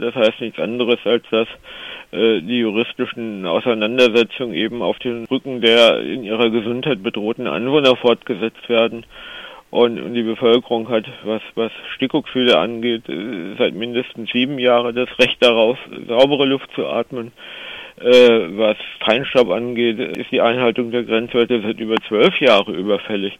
Das heißt nichts anderes, als dass äh, die juristischen Auseinandersetzungen eben auf den Rücken der in ihrer Gesundheit bedrohten Anwohner fortgesetzt werden. Und, und die Bevölkerung hat, was, was Stickoxide angeht, äh, seit mindestens sieben Jahren das Recht darauf, saubere Luft zu atmen. Äh, was Feinstaub angeht, ist die Einhaltung der Grenzwerte seit über zwölf Jahren überfällig.